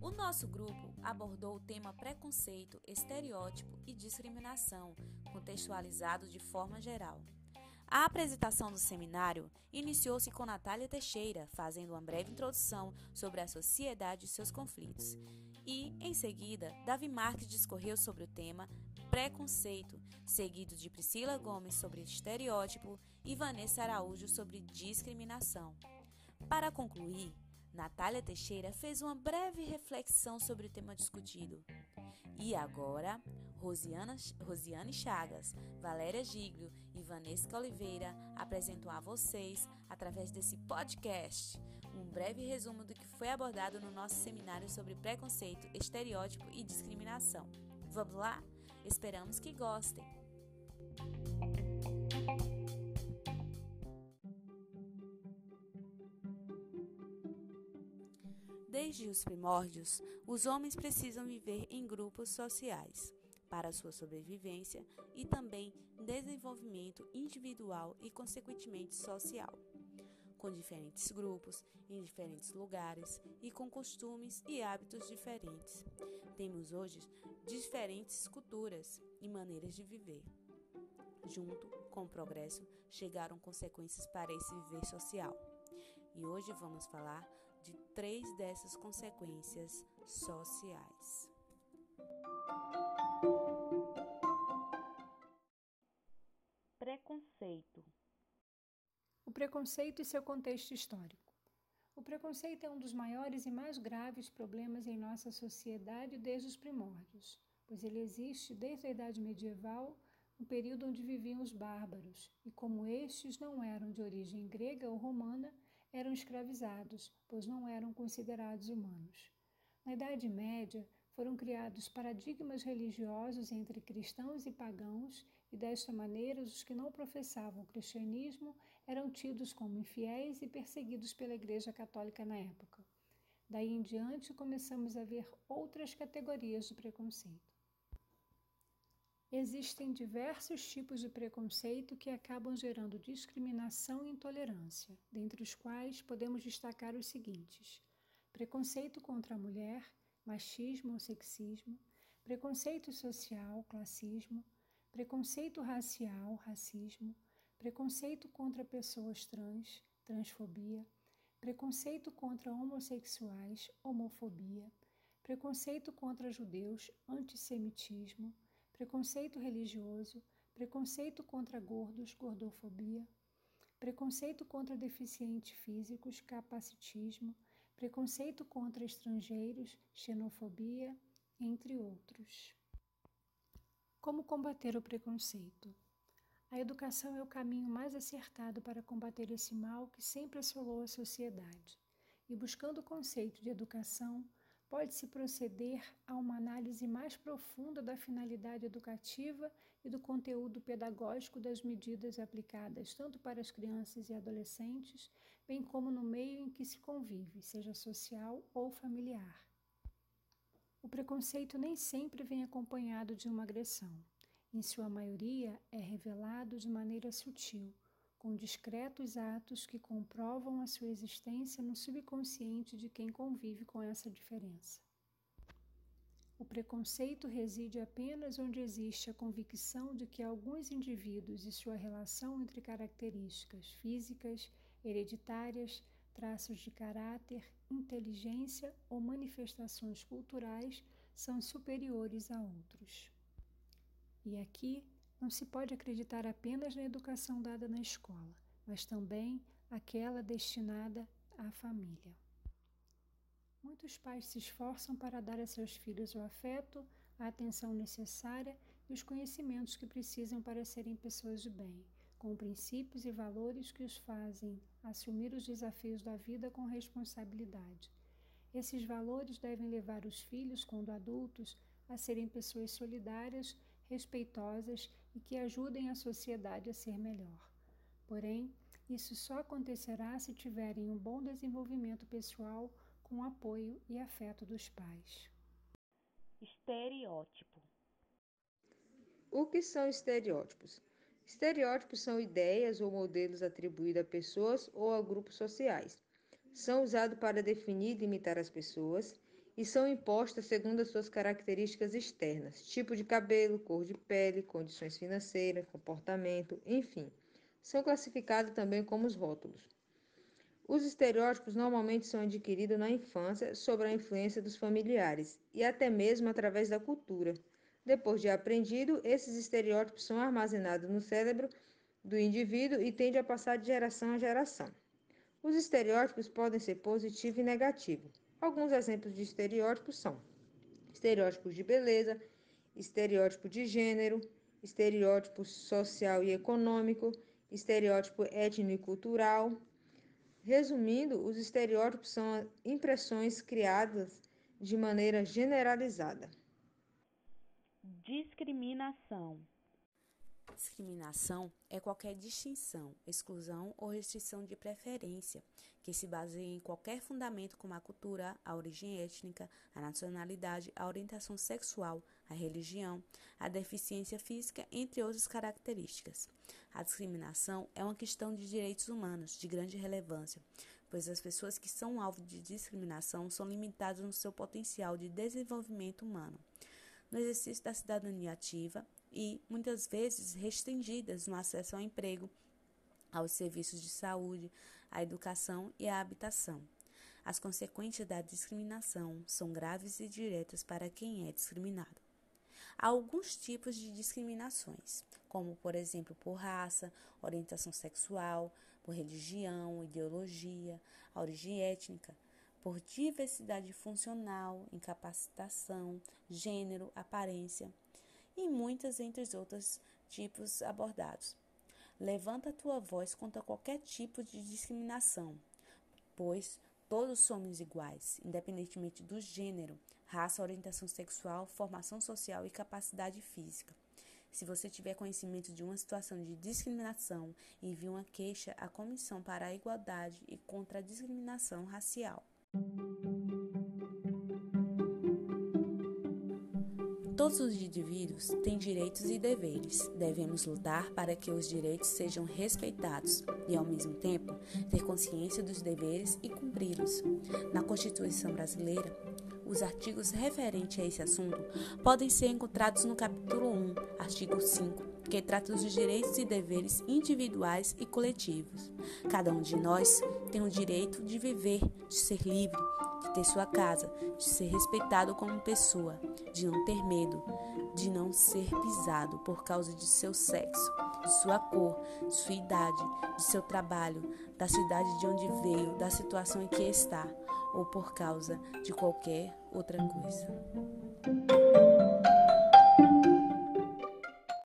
O nosso grupo abordou o tema preconceito, estereótipo e discriminação, contextualizado de forma geral. A apresentação do seminário iniciou-se com Natália Teixeira, fazendo uma breve introdução sobre a sociedade e seus conflitos. E, em seguida, Davi Marques discorreu sobre o tema preconceito, seguido de Priscila Gomes sobre estereótipo e Vanessa Araújo sobre discriminação. Para concluir, Natália Teixeira fez uma breve reflexão sobre o tema discutido. E agora, Rosiana, Rosiane Chagas, Valéria Giglio e Vanessa Oliveira apresentam a vocês, através desse podcast, um breve resumo do que foi abordado no nosso seminário sobre preconceito, estereótipo e discriminação. Vamos lá? Esperamos que gostem! Desde os primórdios, os homens precisam viver em grupos sociais para sua sobrevivência e também desenvolvimento individual e, consequentemente, social, com diferentes grupos, em diferentes lugares e com costumes e hábitos diferentes. Temos hoje diferentes culturas e maneiras de viver. Junto com o progresso, chegaram consequências para esse viver social. E hoje vamos falar de três dessas consequências sociais. Preconceito. O preconceito e seu contexto histórico. O preconceito é um dos maiores e mais graves problemas em nossa sociedade desde os primórdios, pois ele existe desde a Idade Medieval, um período onde viviam os bárbaros, e como estes não eram de origem grega ou romana, eram escravizados, pois não eram considerados humanos. Na Idade Média, foram criados paradigmas religiosos entre cristãos e pagãos, e desta maneira os que não professavam o cristianismo eram tidos como infiéis e perseguidos pela Igreja Católica na época. Daí em diante começamos a ver outras categorias de preconceito. Existem diversos tipos de preconceito que acabam gerando discriminação e intolerância, dentre os quais podemos destacar os seguintes: preconceito contra a mulher, machismo ou sexismo, preconceito social, classismo, preconceito racial, racismo, preconceito contra pessoas trans, transfobia, preconceito contra homossexuais, homofobia, preconceito contra judeus, antissemitismo, preconceito religioso, preconceito contra gordos, gordofobia, preconceito contra deficientes físicos, capacitismo, preconceito contra estrangeiros, xenofobia, entre outros. Como combater o preconceito? A educação é o caminho mais acertado para combater esse mal que sempre assolou a sociedade. E buscando o conceito de educação, pode-se proceder a uma análise mais profunda da finalidade educativa e do conteúdo pedagógico das medidas aplicadas tanto para as crianças e adolescentes, bem como no meio em que se convive, seja social ou familiar. O preconceito nem sempre vem acompanhado de uma agressão. Em sua maioria, é revelado de maneira sutil com discretos atos que comprovam a sua existência no subconsciente de quem convive com essa diferença. O preconceito reside apenas onde existe a convicção de que alguns indivíduos e sua relação entre características físicas, hereditárias, traços de caráter, inteligência ou manifestações culturais são superiores a outros. E aqui não se pode acreditar apenas na educação dada na escola, mas também aquela destinada à família. Muitos pais se esforçam para dar a seus filhos o afeto, a atenção necessária e os conhecimentos que precisam para serem pessoas de bem, com princípios e valores que os fazem assumir os desafios da vida com responsabilidade. Esses valores devem levar os filhos, quando adultos, a serem pessoas solidárias respeitosas e que ajudem a sociedade a ser melhor. Porém, isso só acontecerá se tiverem um bom desenvolvimento pessoal com apoio e afeto dos pais. Estereótipo. O que são estereótipos? Estereótipos são ideias ou modelos atribuídos a pessoas ou a grupos sociais. São usados para definir e limitar as pessoas e são impostas segundo as suas características externas, tipo de cabelo, cor de pele, condições financeiras, comportamento, enfim. São classificados também como os rótulos. Os estereótipos normalmente são adquiridos na infância sob a influência dos familiares e até mesmo através da cultura. Depois de aprendido, esses estereótipos são armazenados no cérebro do indivíduo e tendem a passar de geração a geração. Os estereótipos podem ser positivo e negativo. Alguns exemplos de estereótipos são estereótipos de beleza, estereótipo de gênero, estereótipo social e econômico, estereótipo étnico e cultural. Resumindo, os estereótipos são impressões criadas de maneira generalizada. Discriminação Discriminação é qualquer distinção, exclusão ou restrição de preferência que se baseia em qualquer fundamento como a cultura, a origem étnica, a nacionalidade, a orientação sexual, a religião, a deficiência física, entre outras características. A discriminação é uma questão de direitos humanos de grande relevância, pois as pessoas que são alvo de discriminação são limitadas no seu potencial de desenvolvimento humano, no exercício da cidadania ativa e, muitas vezes, restringidas no acesso ao emprego, aos serviços de saúde, à educação e à habitação. As consequências da discriminação são graves e diretas para quem é discriminado. Há alguns tipos de discriminações, como, por exemplo, por raça, orientação sexual, por religião, ideologia, origem étnica, por diversidade funcional, incapacitação, gênero, aparência, e muitas entre os outros tipos abordados. Levanta a tua voz contra qualquer tipo de discriminação, pois todos somos iguais, independentemente do gênero, raça, orientação sexual, formação social e capacidade física. Se você tiver conhecimento de uma situação de discriminação, envie uma queixa à Comissão para a Igualdade e contra a Discriminação Racial. Todos os indivíduos têm direitos e deveres. Devemos lutar para que os direitos sejam respeitados e, ao mesmo tempo, ter consciência dos deveres e cumpri-los. Na Constituição Brasileira, os artigos referentes a esse assunto podem ser encontrados no capítulo 1, artigo 5, que trata dos direitos e deveres individuais e coletivos. Cada um de nós tem o direito de viver, de ser livre, ter sua casa, de ser respeitado como pessoa, de não ter medo, de não ser pisado por causa de seu sexo, de sua cor, de sua idade, de seu trabalho, da cidade de onde veio, da situação em que está ou por causa de qualquer outra coisa.